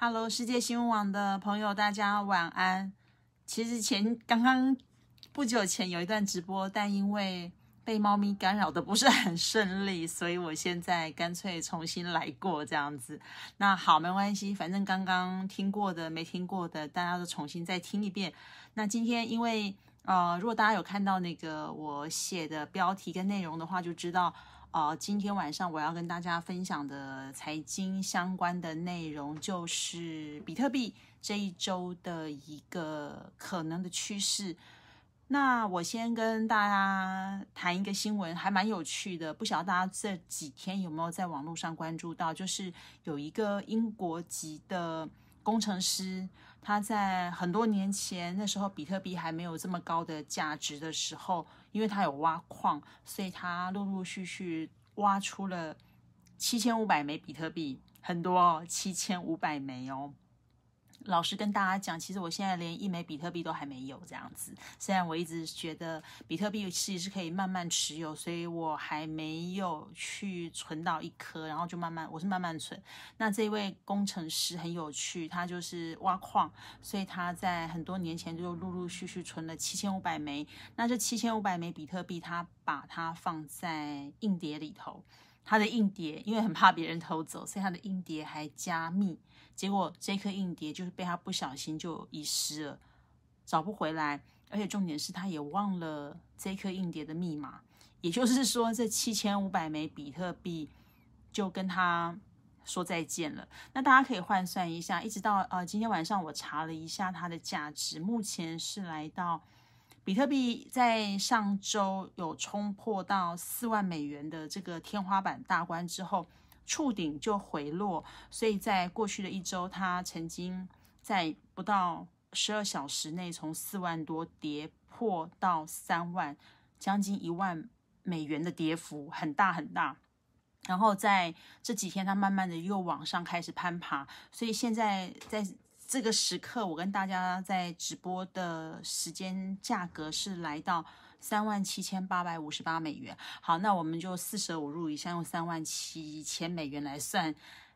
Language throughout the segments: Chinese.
Hello，世界新闻网的朋友，大家晚安。其实前刚刚不久前有一段直播，但因为被猫咪干扰的不是很顺利，所以我现在干脆重新来过这样子。那好，没关系，反正刚刚听过的、没听过的，大家都重新再听一遍。那今天因为呃，如果大家有看到那个我写的标题跟内容的话，就知道呃，今天晚上我要跟大家分享的财经相关的内容就是比特币这一周的一个可能的趋势。那我先跟大家谈一个新闻，还蛮有趣的，不晓得大家这几天有没有在网络上关注到，就是有一个英国籍的工程师，他在很多年前，那时候比特币还没有这么高的价值的时候，因为他有挖矿，所以他陆陆续续挖出了七千五百枚比特币，很多哦，七千五百枚哦。老实跟大家讲，其实我现在连一枚比特币都还没有这样子。虽然我一直觉得比特币其实是可以慢慢持有，所以我还没有去存到一颗，然后就慢慢我是慢慢存。那这位工程师很有趣，他就是挖矿，所以他在很多年前就陆陆续续存了七千五百枚。那这七千五百枚比特币，他把它放在硬碟里头，他的硬碟因为很怕别人偷走，所以他的硬碟还加密。结果这颗硬碟就是被他不小心就遗失了，找不回来，而且重点是他也忘了这颗硬碟的密码，也就是说这七千五百枚比特币就跟他说再见了。那大家可以换算一下，一直到呃今天晚上我查了一下它的价值，目前是来到比特币在上周有冲破到四万美元的这个天花板大关之后。触顶就回落，所以在过去的一周，它曾经在不到十二小时内从四万多跌破到三万，将近一万美元的跌幅很大很大。然后在这几天，它慢慢的又往上开始攀爬，所以现在在这个时刻，我跟大家在直播的时间价格是来到。三万七千八百五十八美元。好，那我们就四舍五入一下，用三万七千美元来算，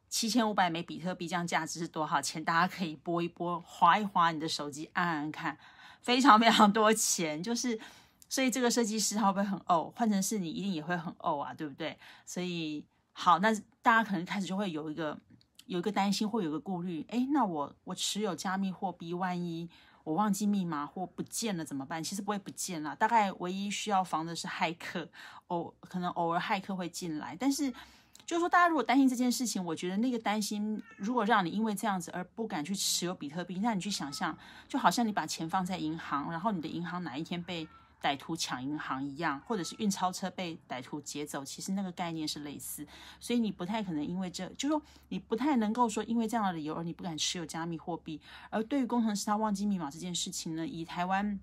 七千五百枚比特币这样价值是多少钱？大家可以拨一拨，划一划你的手机，按按看，非常非常多钱。就是，所以这个设计师他会不会很呕？换成是你，一定也会很呕啊，对不对？所以，好，那大家可能开始就会有一个有一个担心，或有一个顾虑。哎，那我我持有加密货币，万一？我忘记密码或不见了怎么办？其实不会不见了，大概唯一需要防的是骇客，偶可能偶尔骇客会进来。但是就是说，大家如果担心这件事情，我觉得那个担心如果让你因为这样子而不敢去持有比特币，那你去想象，就好像你把钱放在银行，然后你的银行哪一天被。歹徒抢银行一样，或者是运钞车被歹徒劫走，其实那个概念是类似，所以你不太可能因为这，就说你不太能够说因为这样的理由而你不敢持有加密货币。而对于工程师他忘记密码这件事情呢，以台湾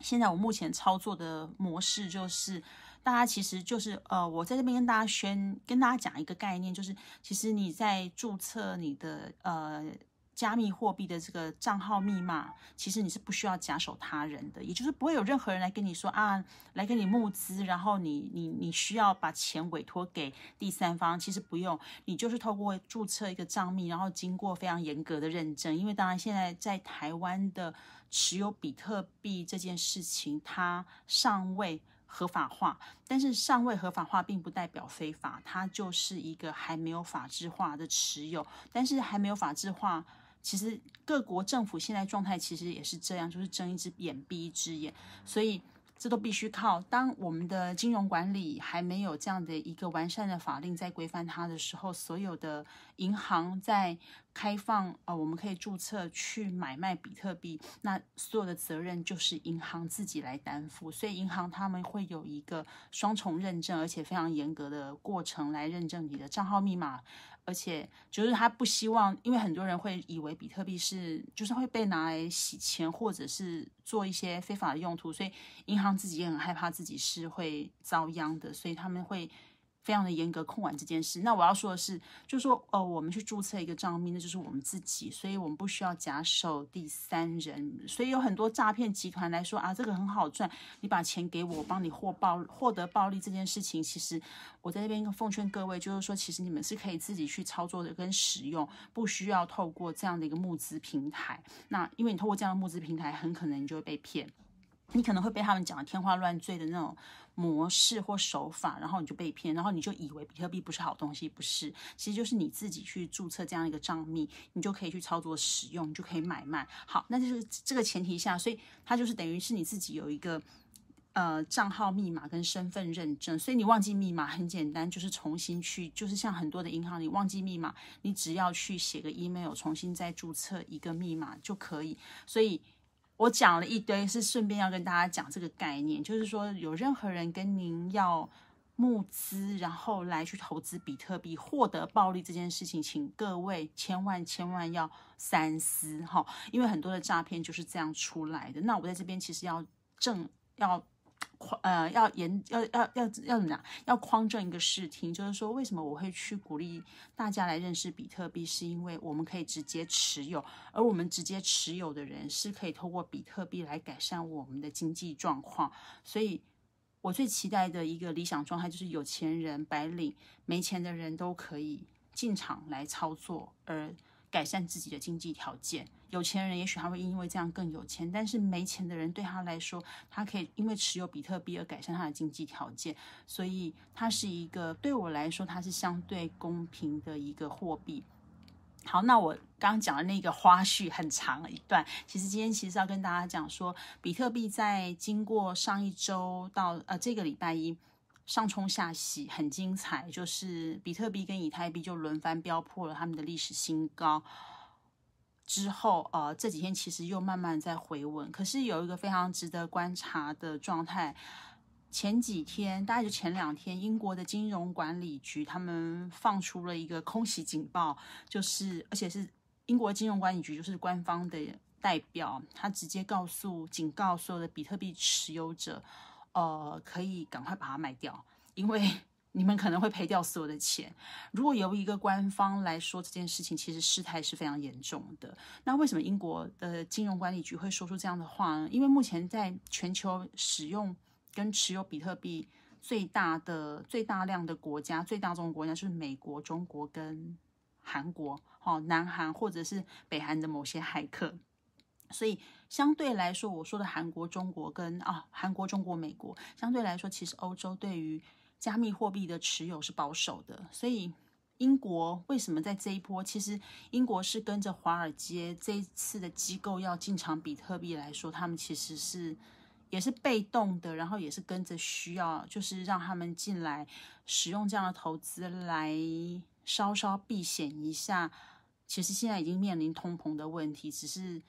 现在我目前操作的模式就是，大家其实就是呃，我在这边跟大家宣跟大家讲一个概念，就是其实你在注册你的呃。加密货币的这个账号密码，其实你是不需要假手他人的，也就是不会有任何人来跟你说啊，来跟你募资，然后你你你需要把钱委托给第三方，其实不用，你就是透过注册一个账密，然后经过非常严格的认证，因为当然现在在台湾的持有比特币这件事情，它尚未合法化，但是尚未合法化并不代表非法，它就是一个还没有法制化的持有，但是还没有法制化。其实各国政府现在状态其实也是这样，就是睁一只眼闭一只眼，所以这都必须靠。当我们的金融管理还没有这样的一个完善的法令在规范它的时候，所有的银行在开放呃，我们可以注册去买卖比特币，那所有的责任就是银行自己来担负。所以银行他们会有一个双重认证，而且非常严格的过程来认证你的账号密码。而且就是他不希望，因为很多人会以为比特币是就是会被拿来洗钱，或者是做一些非法的用途，所以银行自己也很害怕自己是会遭殃的，所以他们会非常的严格控管这件事。那我要说的是，就是说，呃，我们去注册一个账密，那就是我们自己，所以我们不需要假手第三人。所以有很多诈骗集团来说啊，这个很好赚，你把钱给我，我帮你获暴获得暴利这件事情，其实我在这边奉劝各位，就是说，其实你们是可以自己去操作的跟使用，不需要透过这样的一个募资平台。那因为你透过这样的募资平台，很可能你就会被骗，你可能会被他们讲的天花乱坠的那种。模式或手法，然后你就被骗，然后你就以为比特币不是好东西，不是，其实就是你自己去注册这样一个账密，你就可以去操作使用，就可以买卖。好，那就是这个前提下，所以它就是等于是你自己有一个呃账号密码跟身份认证，所以你忘记密码很简单，就是重新去，就是像很多的银行，你忘记密码，你只要去写个 email，重新再注册一个密码就可以，所以。我讲了一堆，是顺便要跟大家讲这个概念，就是说有任何人跟您要募资，然后来去投资比特币获得暴利这件事情，请各位千万千万要三思哈，因为很多的诈骗就是这样出来的。那我在这边其实要正要。呃，要严要要要要怎么讲？要匡正一个视听，就是说，为什么我会去鼓励大家来认识比特币？是因为我们可以直接持有，而我们直接持有的人是可以透过比特币来改善我们的经济状况。所以，我最期待的一个理想状态就是有钱人、白领、没钱的人都可以进场来操作，而。改善自己的经济条件，有钱人也许他会因为这样更有钱，但是没钱的人对他来说，他可以因为持有比特币而改善他的经济条件，所以它是一个对我来说它是相对公平的一个货币。好，那我刚刚讲的那个花絮很长一段，其实今天其实要跟大家讲说，比特币在经过上一周到呃这个礼拜一。上冲下洗很精彩，就是比特币跟以太币就轮番飙破了他们的历史新高。之后，呃，这几天其实又慢慢在回稳。可是有一个非常值得观察的状态，前几天，大概就前两天，英国的金融管理局他们放出了一个空袭警报，就是而且是英国金融管理局就是官方的代表，他直接告诉警告所有的比特币持有者。呃，可以赶快把它卖掉，因为 你们可能会赔掉所有的钱。如果由一个官方来说这件事情，其实事态是非常严重的。那为什么英国的金融管理局会说出这样的话呢？因为目前在全球使用跟持有比特币最大的、最大量的国家、最大众国家是美国、中国跟韩国，哦，南韩或者是北韩的某些骇客。所以相对来说，我说的韩国、中国跟啊韩国、中国、美国相对来说，其实欧洲对于加密货币的持有是保守的。所以英国为什么在这一波？其实英国是跟着华尔街这一次的机构要进场比特币来说，他们其实是也是被动的，然后也是跟着需要，就是让他们进来使用这样的投资来稍稍避险一下。其实现在已经面临通膨的问题，只是。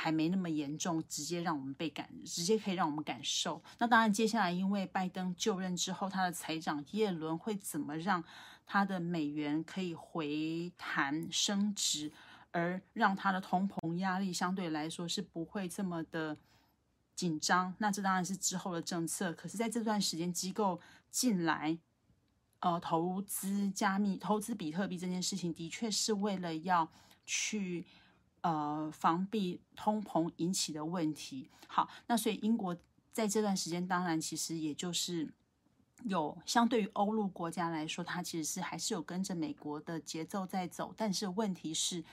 还没那么严重，直接让我们被感，直接可以让我们感受。那当然，接下来因为拜登就任之后，他的财长耶伦会怎么让他的美元可以回弹升值，而让他的通膨压力相对来说是不会这么的紧张？那这当然是之后的政策。可是，在这段时间，机构进来，呃，投资加密、投资比特币这件事情，的确是为了要去。呃，防避通膨引起的问题。好，那所以英国在这段时间，当然其实也就是有相对于欧陆国家来说，它其实是还是有跟着美国的节奏在走。但是问题是，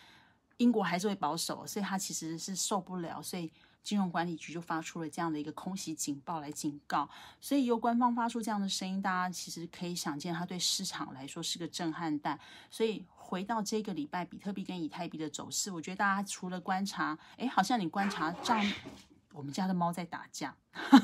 英国还是会保守，所以它其实是受不了。所以金融管理局就发出了这样的一个空袭警报来警告。所以由官方发出这样的声音，大家其实可以想见，它对市场来说是个震撼弹。所以。回到这个礼拜，比特币跟以太币的走势，我觉得大家除了观察，哎，好像你观察账，我们家的猫在打架，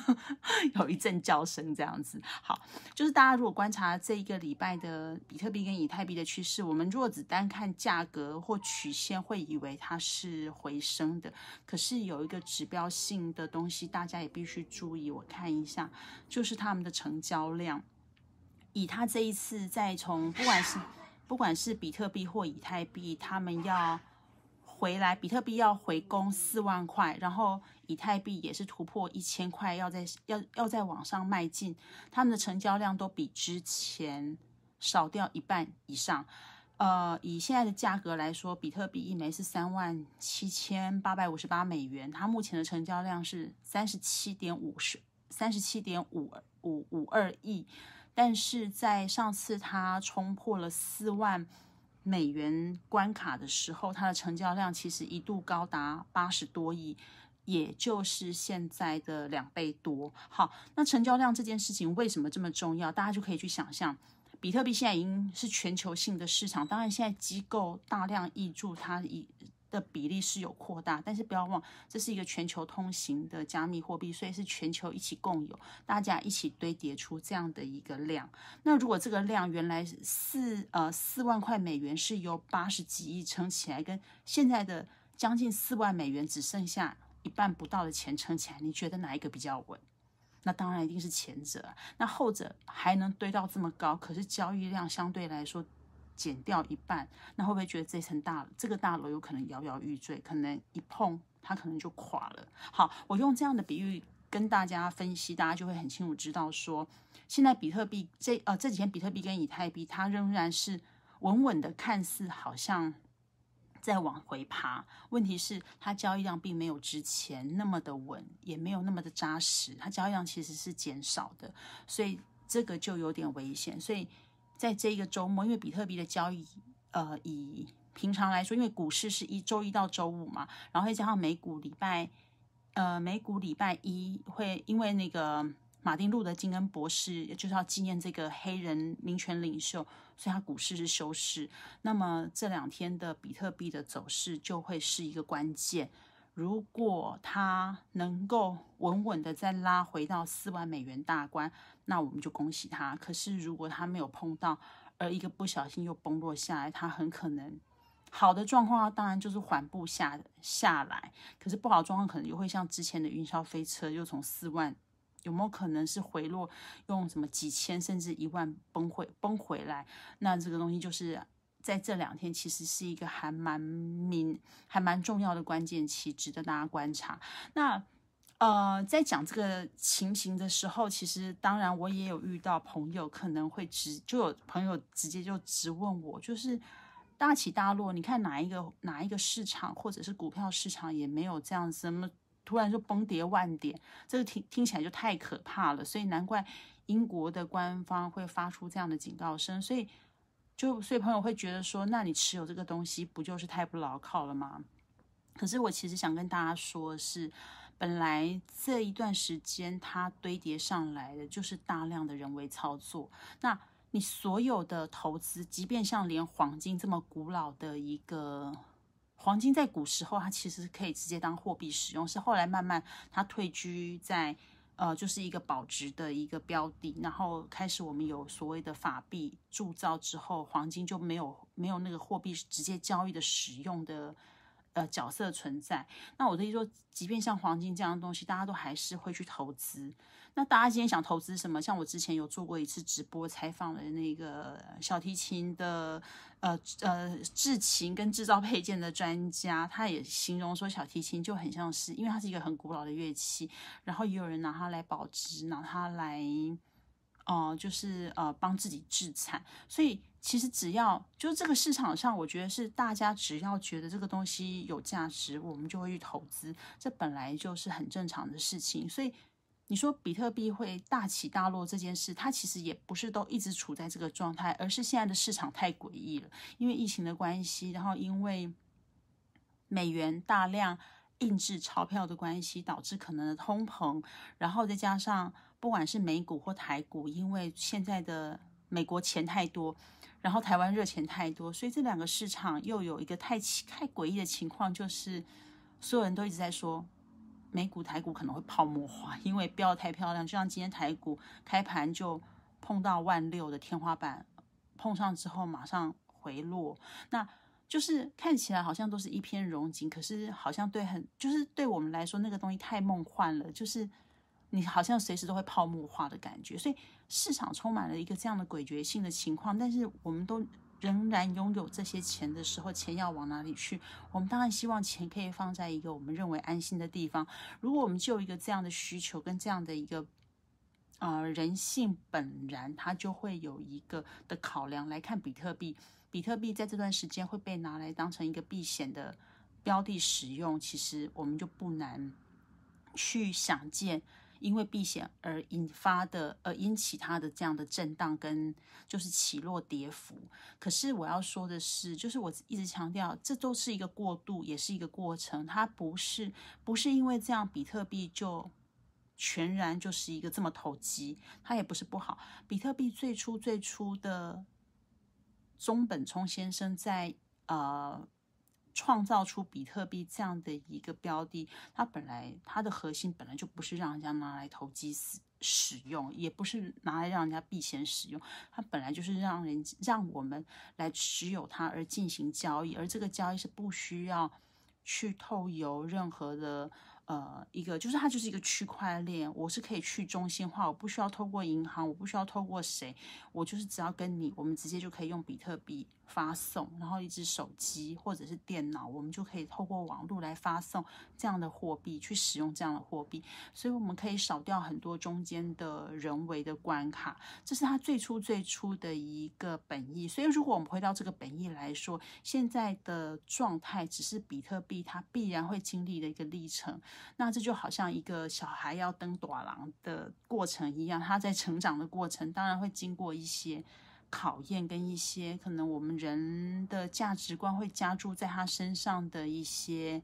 有一阵叫声这样子。好，就是大家如果观察这一个礼拜的比特币跟以太币的趋势，我们若只单看价格或曲线，会以为它是回升的。可是有一个指标性的东西，大家也必须注意。我看一下，就是他们的成交量，以他这一次再从不管是。不管是比特币或以太币，他们要回来，比特币要回攻四万块，然后以太币也是突破一千块，要在要要在往上迈进，他们的成交量都比之前少掉一半以上。呃，以现在的价格来说，比特币一枚是三万七千八百五十八美元，它目前的成交量是三十七点五十三十七点五五五二亿。但是在上次它冲破了四万美元关卡的时候，它的成交量其实一度高达八十多亿，也就是现在的两倍多。好，那成交量这件事情为什么这么重要？大家就可以去想象。比特币现在已经是全球性的市场，当然现在机构大量挹注，它已的比例是有扩大，但是不要忘，这是一个全球通行的加密货币，所以是全球一起共有，大家一起堆叠出这样的一个量。那如果这个量原来四呃四万块美元是由八十几亿撑起来，跟现在的将近四万美元只剩下一半不到的钱撑起来，你觉得哪一个比较稳？那当然一定是前者，那后者还能堆到这么高，可是交易量相对来说减掉一半，那会不会觉得这层大这个大楼有可能摇摇欲坠，可能一碰它可能就垮了？好，我用这样的比喻跟大家分析，大家就会很清楚知道说，现在比特币这呃这几天比特币跟以太币它仍然是稳稳的，看似好像。再往回爬，问题是它交易量并没有之前那么的稳，也没有那么的扎实，它交易量其实是减少的，所以这个就有点危险。所以在这一个周末，因为比特币的交易，呃，以平常来说，因为股市是一周一到周五嘛，然后再加上美股礼拜，呃，美股礼拜一会因为那个。马丁路德金恩博士就是要纪念这个黑人民权领袖，所以他股市是休市。那么这两天的比特币的走势就会是一个关键。如果它能够稳稳的再拉回到四万美元大关，那我们就恭喜他。可是如果他没有碰到，而一个不小心又崩落下来，他很可能好的状况当然就是缓步下下来，可是不好的状况可能又会像之前的云霄飞车，又从四万。有没有可能是回落，用什么几千甚至一万崩回崩回来？那这个东西就是在这两天，其实是一个还蛮明还蛮重要的关键期，值得大家观察。那呃，在讲这个情形的时候，其实当然我也有遇到朋友可能会直就有朋友直接就直问我，就是大起大落，你看哪一个哪一个市场或者是股票市场也没有这样子么。突然就崩跌万点，这个听听起来就太可怕了，所以难怪英国的官方会发出这样的警告声。所以就所以朋友会觉得说，那你持有这个东西不就是太不牢靠了吗？可是我其实想跟大家说，是本来这一段时间它堆叠上来的就是大量的人为操作。那你所有的投资，即便像连黄金这么古老的一个。黄金在古时候，它其实可以直接当货币使用，是后来慢慢它退居在呃，就是一个保值的一个标的，然后开始我们有所谓的法币铸造之后，黄金就没有没有那个货币直接交易的使用的。呃，角色存在。那我的意思说，即便像黄金这样的东西，大家都还是会去投资。那大家今天想投资什么？像我之前有做过一次直播采访的那个小提琴的呃呃制琴跟制造配件的专家，他也形容说，小提琴就很像是，因为它是一个很古老的乐器，然后也有人拿它来保值，拿它来。哦，就是呃，帮自己制产，所以其实只要就这个市场上，我觉得是大家只要觉得这个东西有价值，我们就会去投资，这本来就是很正常的事情。所以你说比特币会大起大落这件事，它其实也不是都一直处在这个状态，而是现在的市场太诡异了，因为疫情的关系，然后因为美元大量印制钞票的关系，导致可能的通膨，然后再加上。不管是美股或台股，因为现在的美国钱太多，然后台湾热钱太多，所以这两个市场又有一个太奇太诡异的情况，就是所有人都一直在说美股、台股可能会泡沫化，因为标的太漂亮，就像今天台股开盘就碰到万六的天花板，碰上之后马上回落，那就是看起来好像都是一片荣景，可是好像对很就是对我们来说那个东西太梦幻了，就是。你好像随时都会泡沫化的感觉，所以市场充满了一个这样的诡谲性的情况。但是我们都仍然拥有这些钱的时候，钱要往哪里去？我们当然希望钱可以放在一个我们认为安心的地方。如果我们就一个这样的需求跟这样的一个呃人性本然，它就会有一个的考量来看比特币。比特币在这段时间会被拿来当成一个避险的标的使用，其实我们就不难去想见。因为避险而引发的，呃引起它的这样的震荡跟就是起落跌幅。可是我要说的是，就是我一直强调，这都是一个过渡，也是一个过程。它不是不是因为这样，比特币就全然就是一个这么投机，它也不是不好。比特币最初最初的中本聪先生在呃。创造出比特币这样的一个标的，它本来它的核心本来就不是让人家拿来投机使使用，也不是拿来让人家避险使用，它本来就是让人让我们来持有它而进行交易，而这个交易是不需要去透由任何的。呃，一个就是它就是一个区块链，我是可以去中心化，我不需要透过银行，我不需要透过谁，我就是只要跟你，我们直接就可以用比特币发送，然后一只手机或者是电脑，我们就可以透过网络来发送这样的货币，去使用这样的货币，所以我们可以少掉很多中间的人为的关卡，这是它最初最初的一个本意。所以如果我们回到这个本意来说，现在的状态只是比特币它必然会经历的一个历程。那这就好像一个小孩要登短廊的过程一样，他在成长的过程当然会经过一些考验，跟一些可能我们人的价值观会加注在他身上的一些，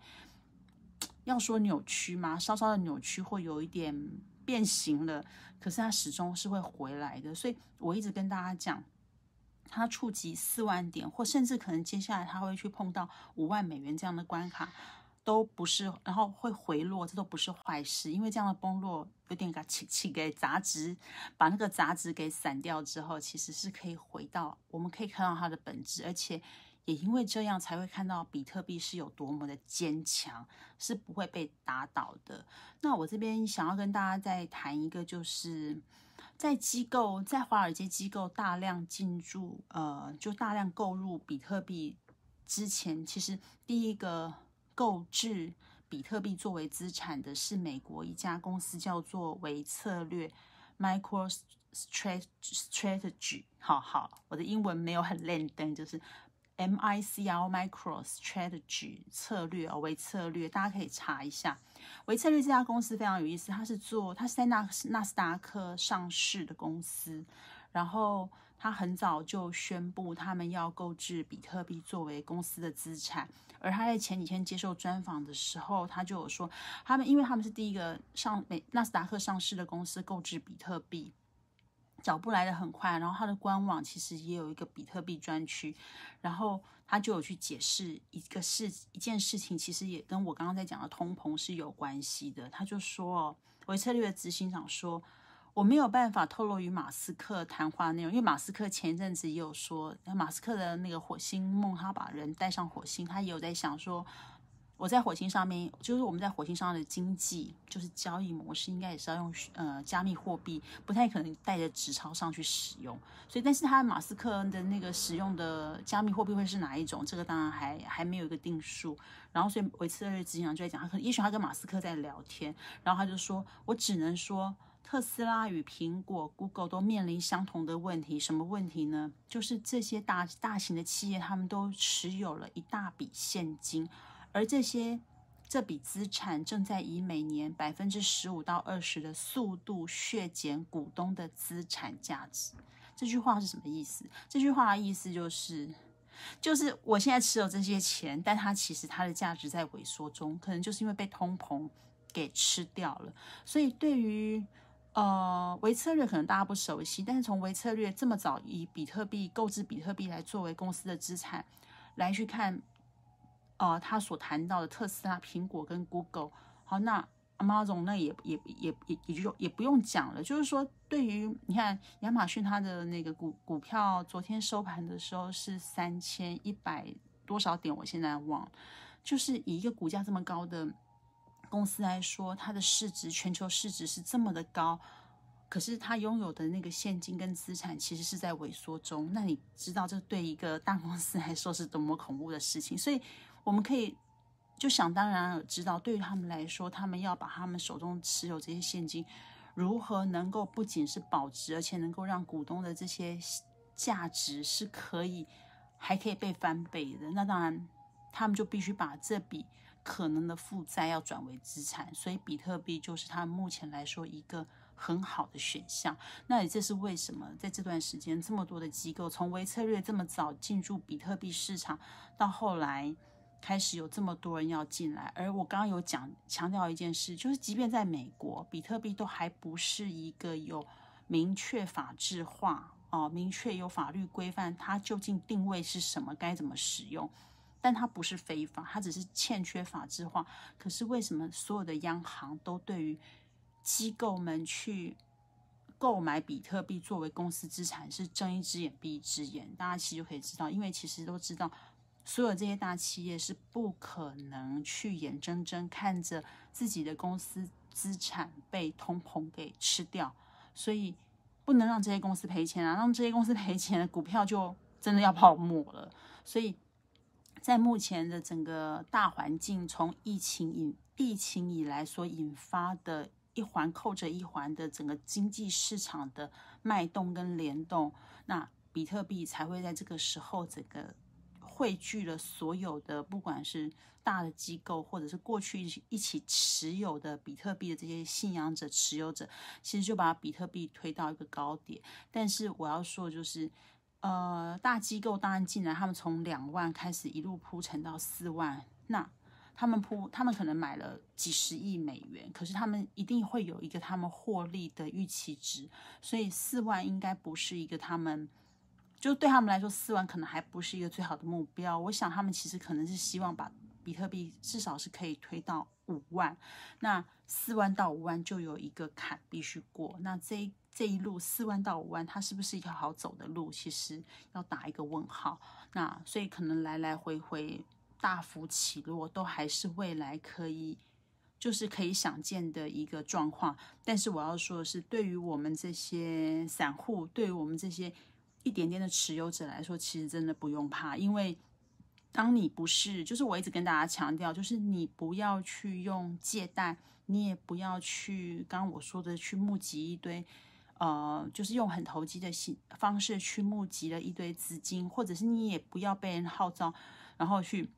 要说扭曲吗？稍稍的扭曲会有一点变形了，可是他始终是会回来的。所以我一直跟大家讲，他触及四万点，或甚至可能接下来他会去碰到五万美元这样的关卡。都不是，然后会回落，这都不是坏事，因为这样的崩落有点给气气给杂质，把那个杂质给散掉之后，其实是可以回到，我们可以看到它的本质，而且也因为这样才会看到比特币是有多么的坚强，是不会被打倒的。那我这边想要跟大家再谈一个，就是在机构在华尔街机构大量进驻，呃，就大量购入比特币之前，其实第一个。购置比特币作为资产的是美国一家公司，叫做维策略 （MicroStrategy）。好好，我的英文没有很练登，就是 M I C R MicroStrategy 策略哦，维策略，大家可以查一下。维策略这家公司非常有意思，它是做它是在纳纳斯达克上市的公司，然后。他很早就宣布他们要购置比特币作为公司的资产，而他在前几天接受专访的时候，他就有说，他们因为他们是第一个上美纳斯达克上市的公司购置比特币，脚步来的很快，然后他的官网其实也有一个比特币专区，然后他就有去解释一个事一件事情，其实也跟我刚刚在讲的通膨是有关系的。他就说，哦维策略的执行长说。我没有办法透露与马斯克谈话内容，因为马斯克前一阵子也有说，马斯克的那个火星梦，他把人带上火星，他也有在想说，我在火星上面，就是我们在火星上的经济，就是交易模式，应该也是要用呃加密货币，不太可能带着纸钞上去使用。所以，但是他马斯克的那个使用的加密货币会是哪一种？这个当然还还没有一个定数。然后，所以维茨尔执行长就在讲，他可能也许他跟马斯克在聊天，然后他就说，我只能说。特斯拉与苹果、Google 都面临相同的问题，什么问题呢？就是这些大大型的企业，他们都持有了一大笔现金，而这些这笔资产正在以每年百分之十五到二十的速度削减股东的资产价值。这句话是什么意思？这句话的意思就是，就是我现在持有这些钱，但它其实它的价值在萎缩中，可能就是因为被通膨给吃掉了。所以对于呃，维策略可能大家不熟悉，但是从维策略这么早以比特币购置比特币来作为公司的资产来去看，呃，他所谈到的特斯拉、苹果跟 Google，好，那阿妈总那也也也也也就也不用讲了，就是说对于你看亚马逊它的那个股股票，昨天收盘的时候是三千一百多少点，我现在忘，就是以一个股价这么高的。公司来说，它的市值全球市值是这么的高，可是它拥有的那个现金跟资产其实是在萎缩中。那你知道这对一个大公司来说是多么恐怖的事情？所以我们可以就想当然知道，对于他们来说，他们要把他们手中持有这些现金如何能够不仅是保值，而且能够让股东的这些价值是可以还可以被翻倍的。那当然，他们就必须把这笔可能的负债要转为资产，所以比特币就是他目前来说一个。很好的选项，那也这是为什么在这段时间这么多的机构从微策略这么早进入比特币市场，到后来开始有这么多人要进来。而我刚刚有讲强调一件事，就是即便在美国，比特币都还不是一个有明确法制化哦，明确有法律规范它究竟定位是什么，该怎么使用，但它不是非法，它只是欠缺法制化。可是为什么所有的央行都对于机构们去购买比特币作为公司资产是睁一只眼闭一只眼，大家其实就可以知道，因为其实都知道，所有这些大企业是不可能去眼睁睁看着自己的公司资产被通膨给吃掉，所以不能让这些公司赔钱啊，让这些公司赔钱，股票就真的要泡沫了。所以在目前的整个大环境，从疫情引疫情以来所引发的。一环扣着一环的整个经济市场的脉动跟联动，那比特币才会在这个时候整个汇聚了所有的，不管是大的机构，或者是过去一起持有的比特币的这些信仰者、持有者，其实就把比特币推到一个高点。但是我要说的，就是呃，大机构当然进来，他们从两万开始一路铺陈到四万，那。他们铺，他们可能买了几十亿美元，可是他们一定会有一个他们获利的预期值，所以四万应该不是一个他们，就对他们来说，四万可能还不是一个最好的目标。我想他们其实可能是希望把比特币至少是可以推到五万，那四万到五万就有一个坎必须过。那这这一路四万到五万，它是不是一条好走的路？其实要打一个问号。那所以可能来来回回。大幅起落都还是未来可以，就是可以想见的一个状况。但是我要说的是，对于我们这些散户，对于我们这些一点点的持有者来说，其实真的不用怕，因为当你不是，就是我一直跟大家强调，就是你不要去用借贷，你也不要去刚刚我说的去募集一堆，呃，就是用很投机的形方式去募集了一堆资金，或者是你也不要被人号召，然后去。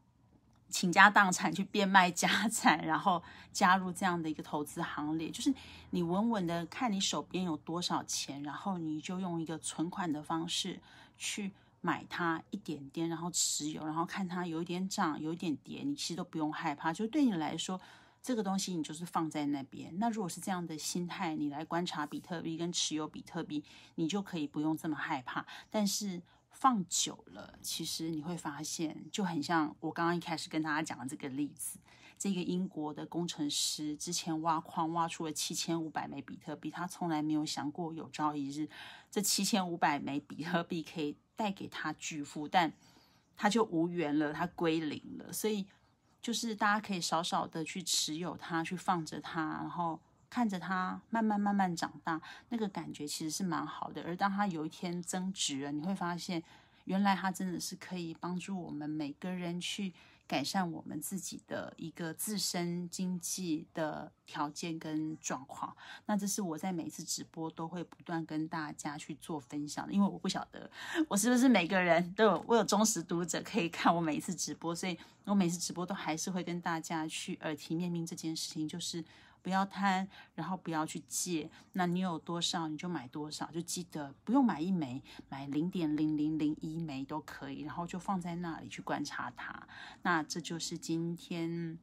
倾家荡产去变卖家产，然后加入这样的一个投资行列，就是你稳稳的看你手边有多少钱，然后你就用一个存款的方式去买它一点点，然后持有，然后看它有一点涨，有一点跌，你其实都不用害怕。就对你来说，这个东西你就是放在那边。那如果是这样的心态，你来观察比特币跟持有比特币，你就可以不用这么害怕。但是。放久了，其实你会发现，就很像我刚刚一开始跟大家讲的这个例子。这个英国的工程师之前挖矿挖出了七千五百枚比特币，他从来没有想过有朝一日这七千五百枚比特币可以带给他巨富，但他就无缘了，他归零了。所以，就是大家可以少少的去持有它，去放着它，然后。看着它慢慢慢慢长大，那个感觉其实是蛮好的。而当它有一天增值了，你会发现，原来它真的是可以帮助我们每个人去改善我们自己的一个自身经济的条件跟状况。那这是我在每次直播都会不断跟大家去做分享的，因为我不晓得我是不是每个人都有我有忠实读者可以看我每一次直播，所以我每次直播都还是会跟大家去耳提面命这件事情，就是。不要贪，然后不要去借。那你有多少你就买多少，就记得不用买一枚，买零点零零零一枚都可以，然后就放在那里去观察它。那这就是今天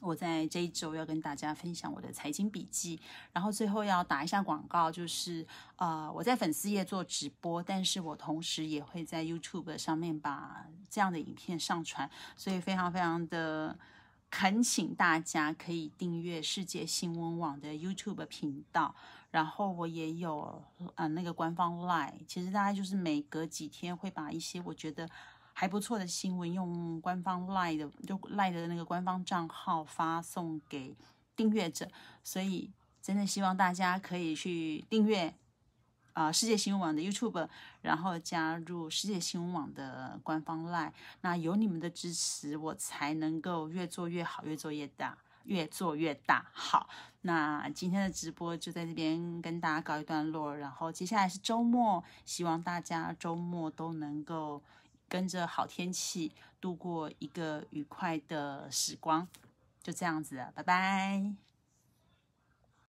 我在这一周要跟大家分享我的财经笔记。然后最后要打一下广告，就是呃我在粉丝页做直播，但是我同时也会在 YouTube 上面把这样的影片上传，所以非常非常的。恳请大家可以订阅世界新闻网的 YouTube 频道，然后我也有呃那个官方 Line，其实大概就是每隔几天会把一些我觉得还不错的新闻用官方 Line 的就 Line 的那个官方账号发送给订阅者，所以真的希望大家可以去订阅。啊！世界新闻网的 YouTube，然后加入世界新闻网的官方 Line，那有你们的支持，我才能够越做越好，越做越大，越做越大。好，那今天的直播就在这边跟大家告一段落，然后接下来是周末，希望大家周末都能够跟着好天气度过一个愉快的时光。就这样子，拜拜。